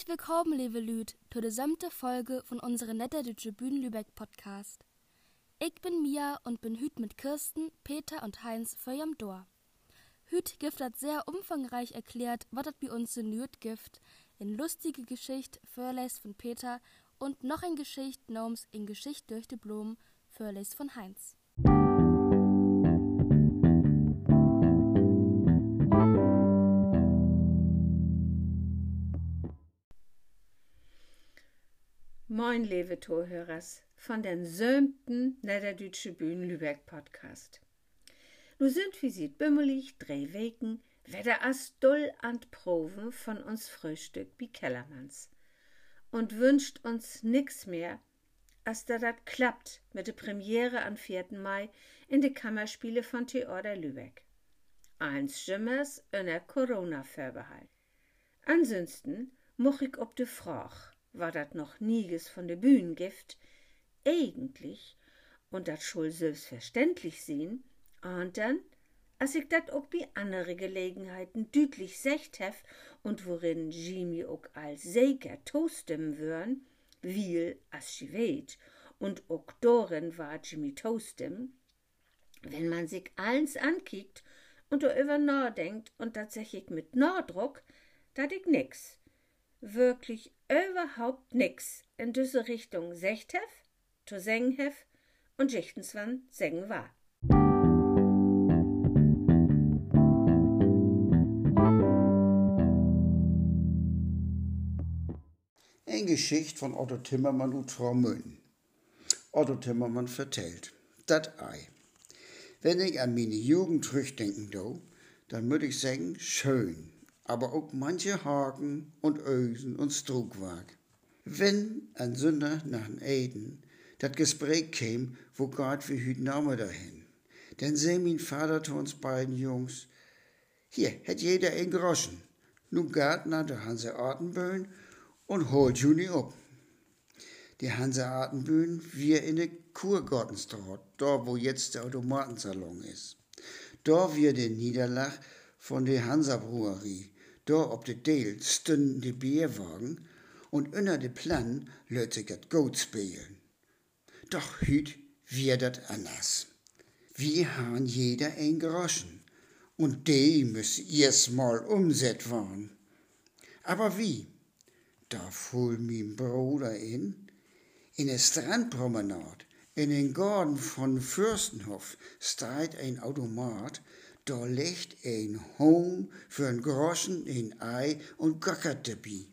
Herzlich willkommen, liebe Lüd, zu der siebten Folge von unserem Netter Deutsche Bühnen Lübeck Podcast. Ich bin Mia und bin hüt mit Kirsten, Peter und Heinz für am Dor. Hüt Gift hat sehr umfangreich erklärt, was das bei uns in Lüd gibt, in lustige Geschichte Förleis von Peter und noch ein Geschicht Noms in Geschicht durch die Blumen Förleis von Heinz. Moin, liebe Torhörers, von den sömten Niederdeutsche Bühnen Lübeck Podcast. Nu sind wir sieht bimmelig, drei Weken, weder as dull an Proven von uns Frühstück wie Kellermanns. Und wünscht uns nix mehr, als da dat klappt mit der Premiere am 4. Mai in de Kammerspiele von Theater Lübeck. Eins Schimmers in der Corona-Vorbehalt. Ansonsten moch ich ob de Frach, war dat noch nieges von de Bühnengift, eigentlich, und dat schul selbstverständlich sehen, und dann, als ich dat auch bei andere Gelegenheiten düdlich secht hef und worin Jimmy auch als Säger toastem würn, viel as sie weht, und auch dorin war Jimmy toastem, wenn man sich eins ankickt und darüber nachdenkt und tatsächlich mit Nordruck, dat ich nix, wirklich überhaupt nix in diese Richtung secht hef, to und jichtenswann sengen war. Eine Geschichte von Otto Timmermann und Frau Münn. Otto Timmermann vertellt, dat Ei. Wenn ich an meine Jugend zurückdenken do, dann würde ich sagen, schön, aber auch manche Haken und Ösen und Struckwerk. Wenn ein Sünder nach den Eden dat Gespräch käm, wo Gott wie hüt Name dahin, dann seh mein Vater zu uns beiden Jungs, hier hätt jeder ein Groschen, nu gaat nach der Hanse Artenböen und holt Juni ab. Die Hanse Artenböen wir in de Kurgartenstraat, da wo jetzt der Automatensalon ist. Da wir den Niederlach von der Hansa Brewerie, da ob de Deel stünden die Bierwagen und unter de Plan löt sich dat Goat spielen. Doch hüt wir dat anders. Wir han jeder ein Groschen und de müssen erst mal umset waren. Aber wie? Da fuhr mein Bruder in, in der Strandpromenade, in den Garten von Fürstenhof, steht ein Automat, da liegt ein Hong für ein Groschen, ein Ei und gackert dabei.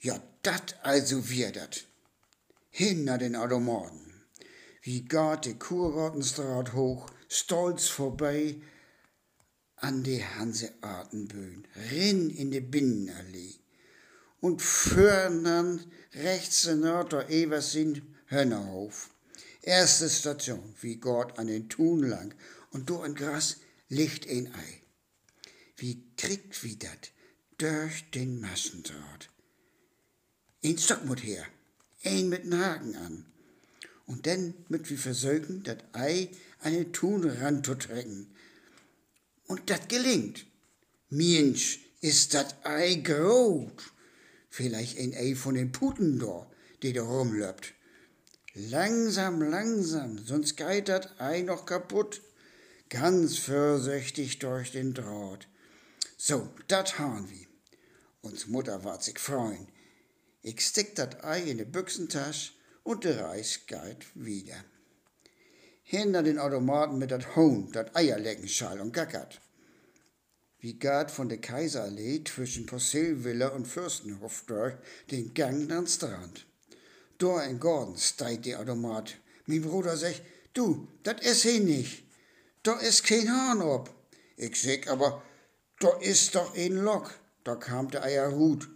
Ja, dat also wir dat. Hin nach den Automaten. Wie geht die Kurgartenstraat hoch, stolz vorbei an die Hanseatenböen, rin in die Binnenallee und dann rechts in Nord Evers sind Hönnerhof. Erste Station, wie Gott an den Thun lang, und do ein Gras liegt ein Ei. Wie kriegt wie dat durch den Massendraht? Ein Stock mut her, ein mit n Haken an, und dann mit wie versögen dat Ei an den zu trecken. Und dat gelingt. Mensch, ist dat Ei groß vielleicht ein Ei von den Puten da, die da rumlöppt. Langsam, langsam, sonst geht das Ei noch kaputt. Ganz vorsichtig durch den Draht. So, dat haben wir. Uns Mutter ward sich freuen. Ich stick dat Ei in de Büchsentasche und der Reis geht wieder. Hinter den Automaten mit dat Hohn, dat Eierleckenschall und gackert wie geht von der Kaiserallee zwischen Posselvilla und Fürstenhof durch den Gang ans Strand. Da in Gordon steigt der Automat. Mein Bruder sagt, du, dat is he nicht. Da is kein Hahn ob. Ich sag aber, da is doch ein Lok. Da kam der Eierhut.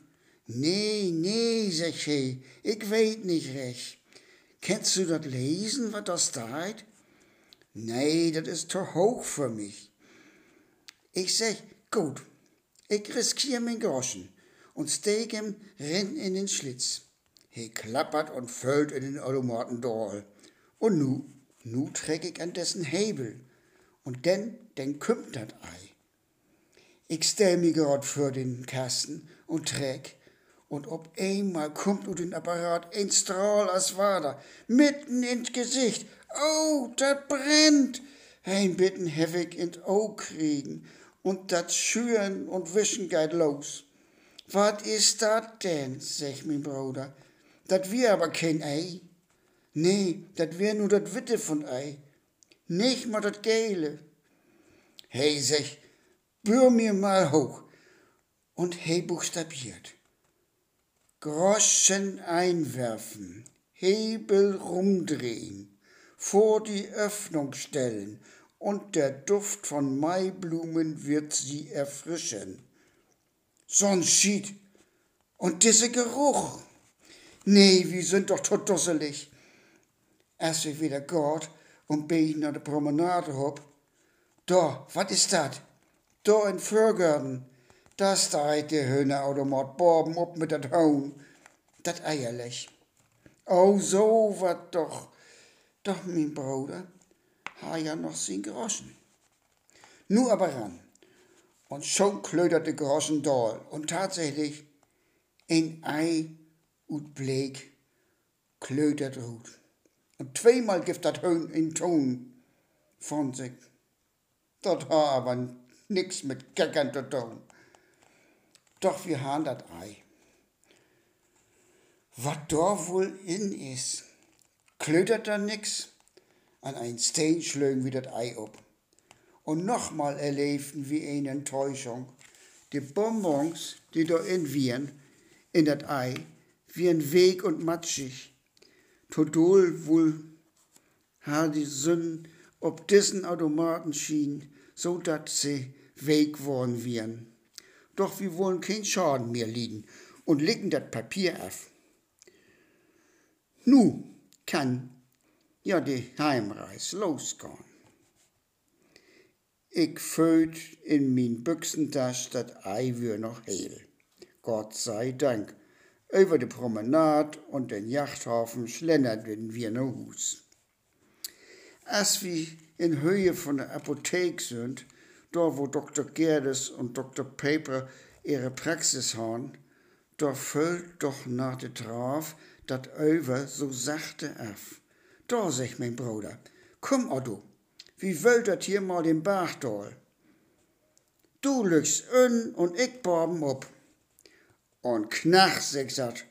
Nee, nee, sag he, ich weet nicht recht. Kennst du dat lesen, wat da steht? Nee, dat is te hoog für mich. Ich sag, gut, ich riskier mein Groschen und steek ihm renn in den Schlitz. He klappert und füllt in den Automaten durch. Und nu, nu träg ich an dessen Hebel. Und denn, denn kümmt dat Ei. Ich stell mi grad für den Kasten und träg. Und ob einmal kommt u den Apparat ein Strahl als Wader, mitten ins Gesicht. Oh, dat brennt! Hein bitten hevig ins Auge kriegen und dat Schüren und Wischen geht los. Wat is dat denn, sech mein Bruder. Dat wir aber kein Ei. Nee, dat wär nur dat Witte von Ei. Nicht mal dat Gele. Hey, sech, bür mir mal hoch. Und hey buchstabiert. Groschen einwerfen, Hebel rumdrehen, vor die Öffnung stellen und der Duft von Maiblumen wird sie erfrischen. So'n Schied und dieser Geruch. Nee, wir sind doch tot dusselig. Ich wieder Gott und bin nach der Promenade hob, da, wat is dat? Da in Vorgarten, da steht der Hühnerautomat Borben op mit dat Hohn, dat Eierlech. Oh, so wat doch. Doch, mein Bruder, ha ja noch sin Groschen. Nu aber ran. Und schon klöderte Groschen doll. Und tatsächlich, ein Ei und Bleek klötert rot. Und zweimal gibt dat Höhn in Ton von sich. Dat ha aber nix mit Gackern zu tun. Doch wir haben dat Ei. Wat da wohl in is, klötert da nix. An ein Stein schlögen wir dat Ei ob. Und nochmal erlebten wir eine Enttäuschung. Die Bonbons, die da in wiren, in dat Ei, wiren weg und matschig. Todol wohl ha die Sünden ob diesen Automaten schien, so dat sie weg worden wiren. Doch wir wollen kein Schaden mehr liegen und legen dat Papier af. Nu kann ja die Heimreis losgehen. Ich föt in min Büchsentasch dat Ei wür noch heil. Gott sei Dank. Über die Promenade und den Yachthafen schlenderten wir nach Hus. Als wir in Höhe von der Apotheke sind, da wo Dr. Gerdes und Dr. Paper ihre Praxis haben, da füllt doch nach der Traf dat Över so sachte af. Da, sech mein Bruder, komm Otto, wie wollt dat hier mal den Bachdol? Du lügst un und ich borben ob. Und knach, sech dat,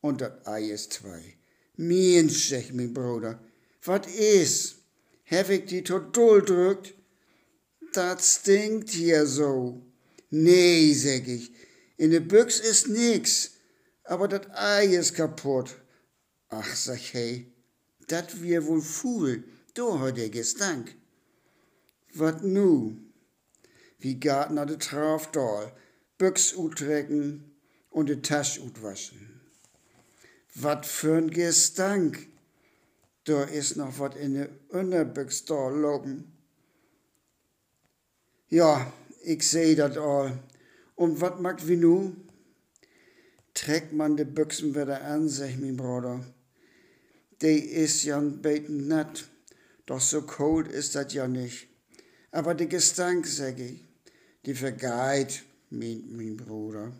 und dat Ei ist zwei. Mensch, sech mein Bruder, wat is? Hab ich die tot doll drückt? Dat stinkt hier so. Nee, sag ich, in de Büchs ist nix, aber dat Ei ist kaputt. Ach, sag hey, dat wir wohl fuhl, do hat der Gestank. Wat nu? Wie gaat na de Trafdal, Büchs utrecken und de Tasch utwaschen. Wat für'n Gestank? Da is noch wat in de Unterbüchs da loben. Ja, ich seh dat all. Und wat mag wie nu? Trägt man de Büchsen wieder an, sag mein Bruder. Die is ja beten nett, doch so kalt ist dat ja nicht. Aber de Gestank, sag ich, die vergeht, meint mein Bruder.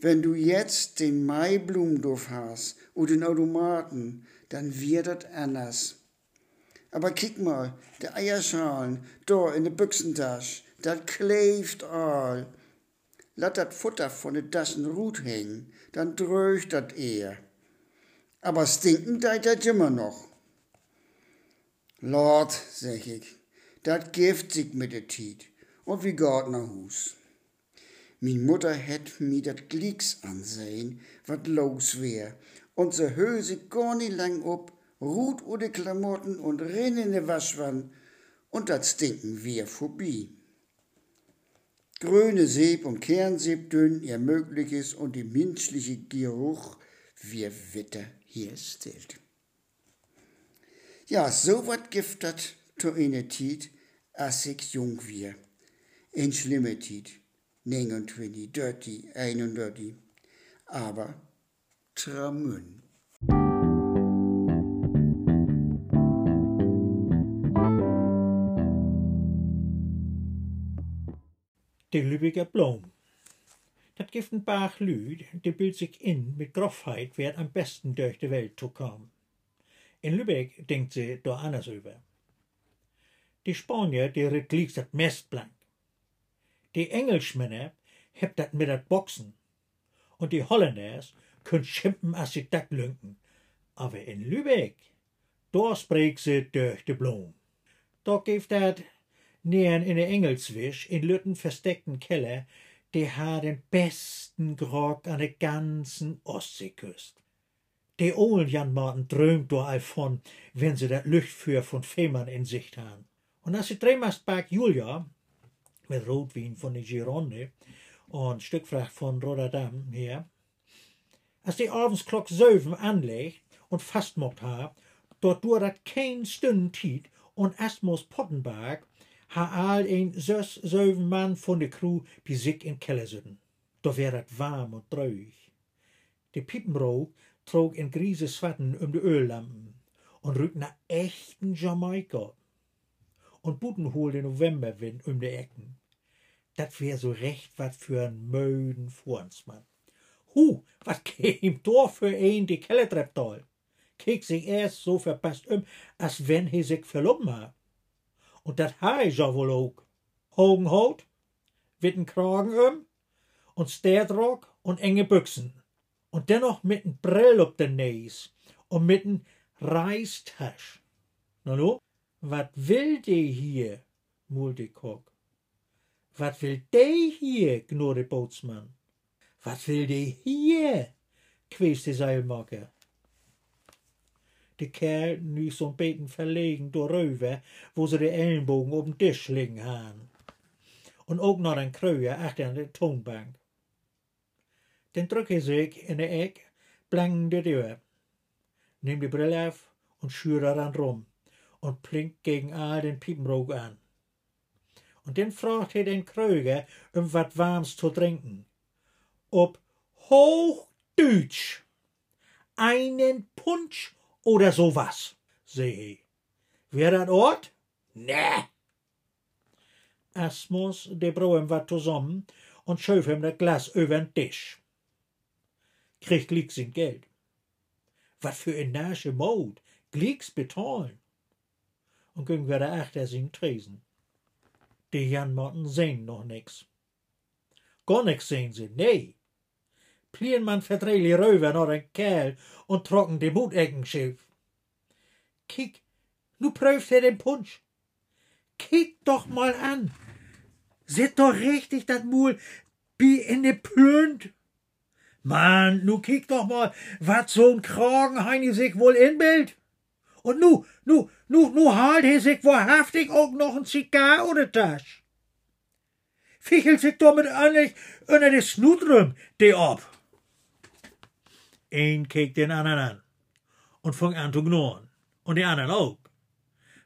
Wenn du jetzt den Maiblumduft hast und den Automaten, dann wird das anders. Aber kick mal, die Eierschalen, da in der Büchsentasche, das kleeft all. Lass dat Futter von den Taschen Rut hängen, dann dröcht dat eher. Aber stinken deit dat immer noch. Lord, sag ich, dat gift sich mit der Tiet und wie nach Hus. Min Mutter hätt mi dat Glicks ansehen, wat los wär, und se Höse gar nie lang ob, ruht o de Klamotten und renn in de Waschwann, und dat stinken wir vorbei. grüne Sieb und Kernsieb dünn ihr Mögliches und die menschliche Geruch wie Witter hier stillt. Ja, so wat giftet to eine Tiet, als ich jung wir. In schlimme Tiet, 29, 30, 31, aber tramün. De Lübecker Blom. Dat gift een paar lüd, die bild sich in mit Grofheit, wer am besten durch die Welt zu kommen. In Lübeck denkt sie da anders über. Die Spanier, die rit liegt dat mest blank. Die Engelschmänner hebt dat mit dat Boxen. Und die Holländers können schimpen, als sie dat lünken. Aber in Lübeck, da spreekt sie durch de Blom. Da gibt dat Nähern in der Engelswisch, in Lütten versteckten Keller, die ha den besten Grog an der ganzen Ostseeküst. Die Ohlen Jan Martin drömt do all von, wenn sie dat Lüchtführ von Fehmarn in Sicht haben. Und als sie Drehmastberg Julia, mit Rotwein von der Gironde und Stückfracht von Rotterdam her, als die abends söven anlegt und fast mocht ha, dort durat kein Stünd Tiet und Asmus Pottenberg ha al een zes, zeven man von de crew bij zich in keller zitten. Da wär het warm und treuig. De Piepenbroek trug in griese Swatten um de Öllampen und rückt nach echten Jamaika. Und Buten holt den Novemberwind um de Ecken. Dat wär so recht wat für ein möden Fuhrensmann. Hu, wat käm da für een die Kellertrepp doll? Kek sich erst so verpasst um, als wenn he sich verloben hat. Und dat hij ja wohl ook. Hogen Haut, witten Kragen um und Sterdrock und enge Büchsen. Und dennoch mit n Brill op den Nees und mit n Reistasch. Na no, wat will de hier? murrte Kock. Wat will de hier? knurrte Bootsmann. Wat will de hier? quäste Seilmacher. De Kerl nu zo'n beten verlegen doorröver, wo ze de Ellenbogen op den Tisch liegen haben. Und ook noch ein Kröger achter an der Tonbank. Den drück er sich in der Eck, blank de Tür, nimmt die Brille auf und schürt daran rum und blinkt gegen all den Piepenrock an. Und dann fragt er den Kröger, um wat warms zu trinken. Ob Hochdeutsch einen Punsch oder sowas, seh ich. Wer dat Ort? Ne. Asmus, de brau ihm wat zusammen und schöf ihm das Glas übern Tisch. Kriegt Glicks in Geld. Wat für ein nasche Mod, Glicks betalen. Und ging wieder achter sin Tresen. Die Jan Motten sehen noch nix. Gar nix sehen sie, nee. Plien man verdrehli röver noch ein Kerl und trocken de Mutecken schief. Kick, nu prüft er den Punsch. Kick doch mal an. Seht doch richtig dat Mul wie in de Plünd. Mann, nu kick doch mal, wat so'n Kragen heini sich wohl inbild. Und nu, nu, nu, nu halt he sich wahrhaftig auch noch ein Zigar oder Tasch. Fichelt sich doch mit eigentlich unter de Snutrum, de ob. Een keek den anderen an und fing an zu knurren. Und die anderen auch.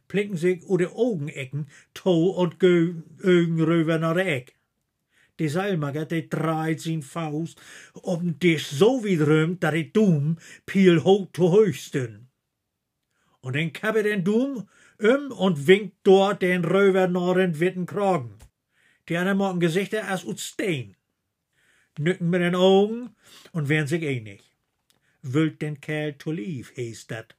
Plinken sich u de Augenecken, to und Augen rüber nach der Eck. Die Seilmager, die dreht sin Faust ob'n Tisch so wie drömt, dat die Dum piel hoch zu höchsten. Und den den Dum um und winkt dort den Röver den witten Kragen. Die anderen machen Gesichter als ut. Nücken mit den Augen und werden sich einig wüllt den Kerl to lief, hees dat.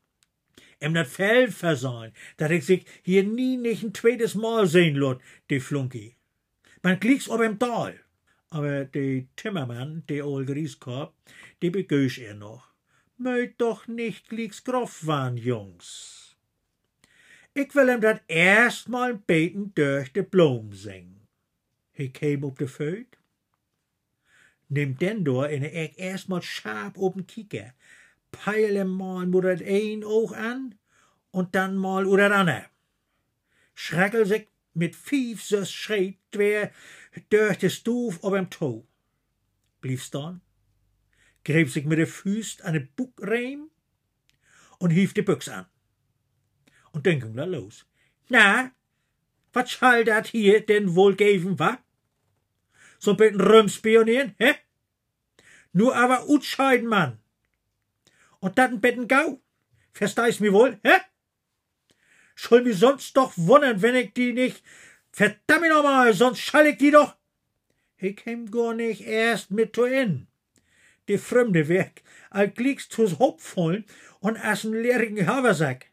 Em dat Fell versahen, dat ich sich hier nie nicht ein zweites Mal sehen lot, die Flunki. Man klick's ob im Tal. Aber de Timmermann, de ol Grieskorb, die begösch er noch. Möit doch nicht glieks grof waren, Jungs. Ich will ihm dat erst mal beten durch de Blom singen. He käm op de Föt, nimmt den door in de Eck erstmal scharf oben kicken, peilen mal mit dat ein Auge an und dann mal oder das andere. Schreckel sich mit fief so schreit wer durch de Stuf ob em Toe. Blieb staan, greep sich mit de Füßt an den Buckreim und hief de Büchs an. Und dann ging er los. Na, was schall dat hier denn wohl geben, wa? So bitten Römspionieren, hä? Nur aber utscheiden, Mann. Und dat ein Betten Gau. Verstehst mir wohl, hä? Soll mir sonst doch wundern, wenn ich die nicht. Verdammt nochmal, sonst schall ich die doch. Ich käm gar nicht erst mit zu in. Die Fremde weg, als gliegst tus Hopfvollen und aßen leerigen Haversack.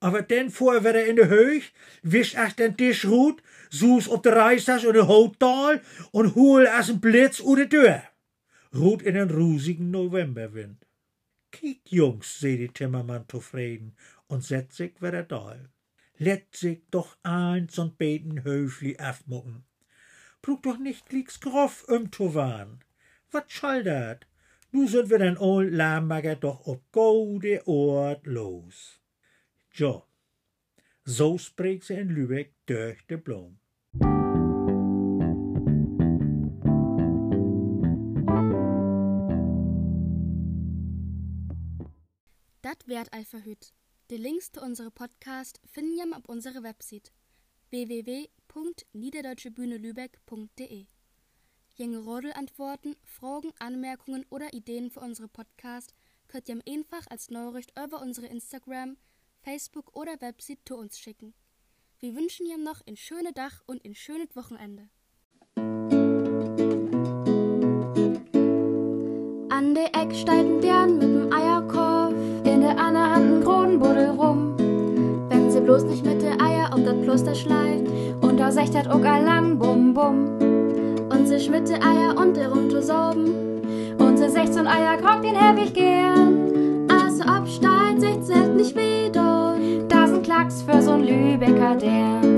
Aber dann fuhr er in de Höch, wisch ach den Tisch rut, sus op de Reistas und de Hotel und hol as een Blitz u de Tür. Rut in den rusigen Novemberwind. Kiek, Jungs, seh die Timmermann zufrieden und setzt sich wieder da. Let sich doch eins und beten höflich afmucken. Brug doch nicht glieks groff um zu waren. Wat schall dat? Nu sind wir den old Lambager doch op gode Ort los. Jo, so spreekt ze in Lübeck durch de Blom. Dat werd ei verhüt. De Links zu unserem Podcast finden ihr auf unserer Website www.niederdeutsche-bühne-lübeck.de. Jenge Rodelantworten, Fragen, Anmerkungen oder Ideen für unsere Podcast könnt ihr einfach als Nachricht über unsere Instagram, Facebook oder Website zu uns schicken. Wir wünschen ihr noch ein schönes Dach und ein schönes Wochenende. An der Eck steigt Bären mit'm Eierkorb, in der anderen Hand ein Kronenbuddel rum. Wenn sie bloß nicht mit der Eier auf dat Kloster schleift, und da secht dat auch lang bum bum unsere Schmitte Eier und der Runtosorben. Unsere 16 Eier kocht den ich gern. Also ob absteigen, 16 nicht wieder. Da sind Klacks für so'n Lübecker Dern.